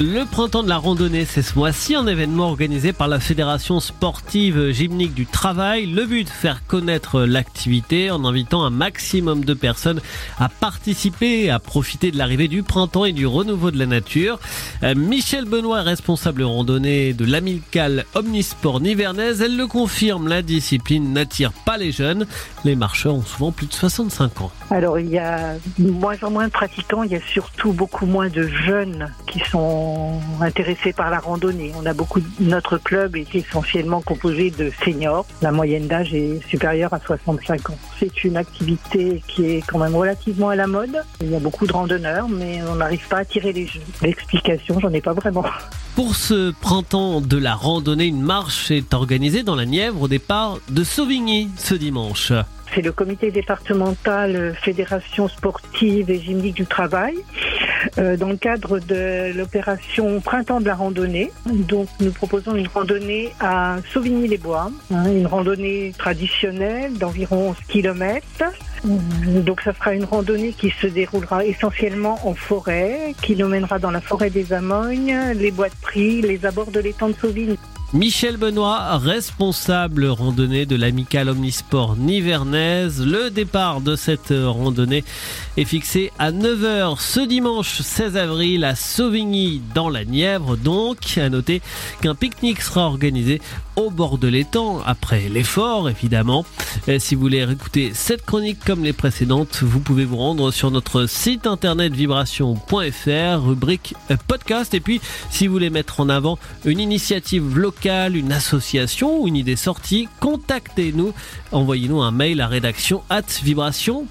Le printemps de la randonnée, c'est ce mois-ci un événement organisé par la Fédération sportive gymnique du travail. Le but, faire connaître l'activité en invitant un maximum de personnes à participer, à profiter de l'arrivée du printemps et du renouveau de la nature. Euh, Michel Benoît, responsable randonnée de l'amicale Omnisport Nivernaise, elle le confirme, la discipline n'attire pas les jeunes. Les marcheurs ont souvent plus de 65 ans. Alors il y a de moins en moins de pratiquants, il y a surtout beaucoup moins de jeunes qui sont intéressés par la randonnée. On a beaucoup, notre club est essentiellement composé de seniors. La moyenne d'âge est supérieure à 65 ans. C'est une activité qui est quand même relativement à la mode. Il y a beaucoup de randonneurs, mais on n'arrive pas à tirer les jeux. L'explication, j'en ai pas vraiment. Pour ce printemps de la randonnée, une marche est organisée dans la Nièvre au départ de Sauvigny ce dimanche. C'est le comité départemental Fédération sportive et gymnique du travail euh, dans le cadre de l'opération Printemps de la randonnée. Donc nous proposons une randonnée à Sauvigny-les-Bois, hein, une randonnée traditionnelle d'environ 11 km. Donc ça sera une randonnée qui se déroulera essentiellement en forêt, qui nous mènera dans la forêt des Amognes, les bois de prix, les abords de l'étang de Sauvigny. Michel Benoît, responsable randonnée de l'amicale Omnisport Nivernaise. Le départ de cette randonnée est fixé à 9h ce dimanche 16 avril à Sauvigny dans la Nièvre. Donc, à noter qu'un pique-nique sera organisé au bord de l'étang après l'effort évidemment. si vous voulez écouter cette chronique comme les précédentes, vous pouvez vous rendre sur notre site internet vibration.fr, rubrique podcast. Et puis, si vous voulez mettre en avant une initiative une association ou une idée sortie, contactez-nous. Envoyez-nous un mail à rédaction at vibration.fr.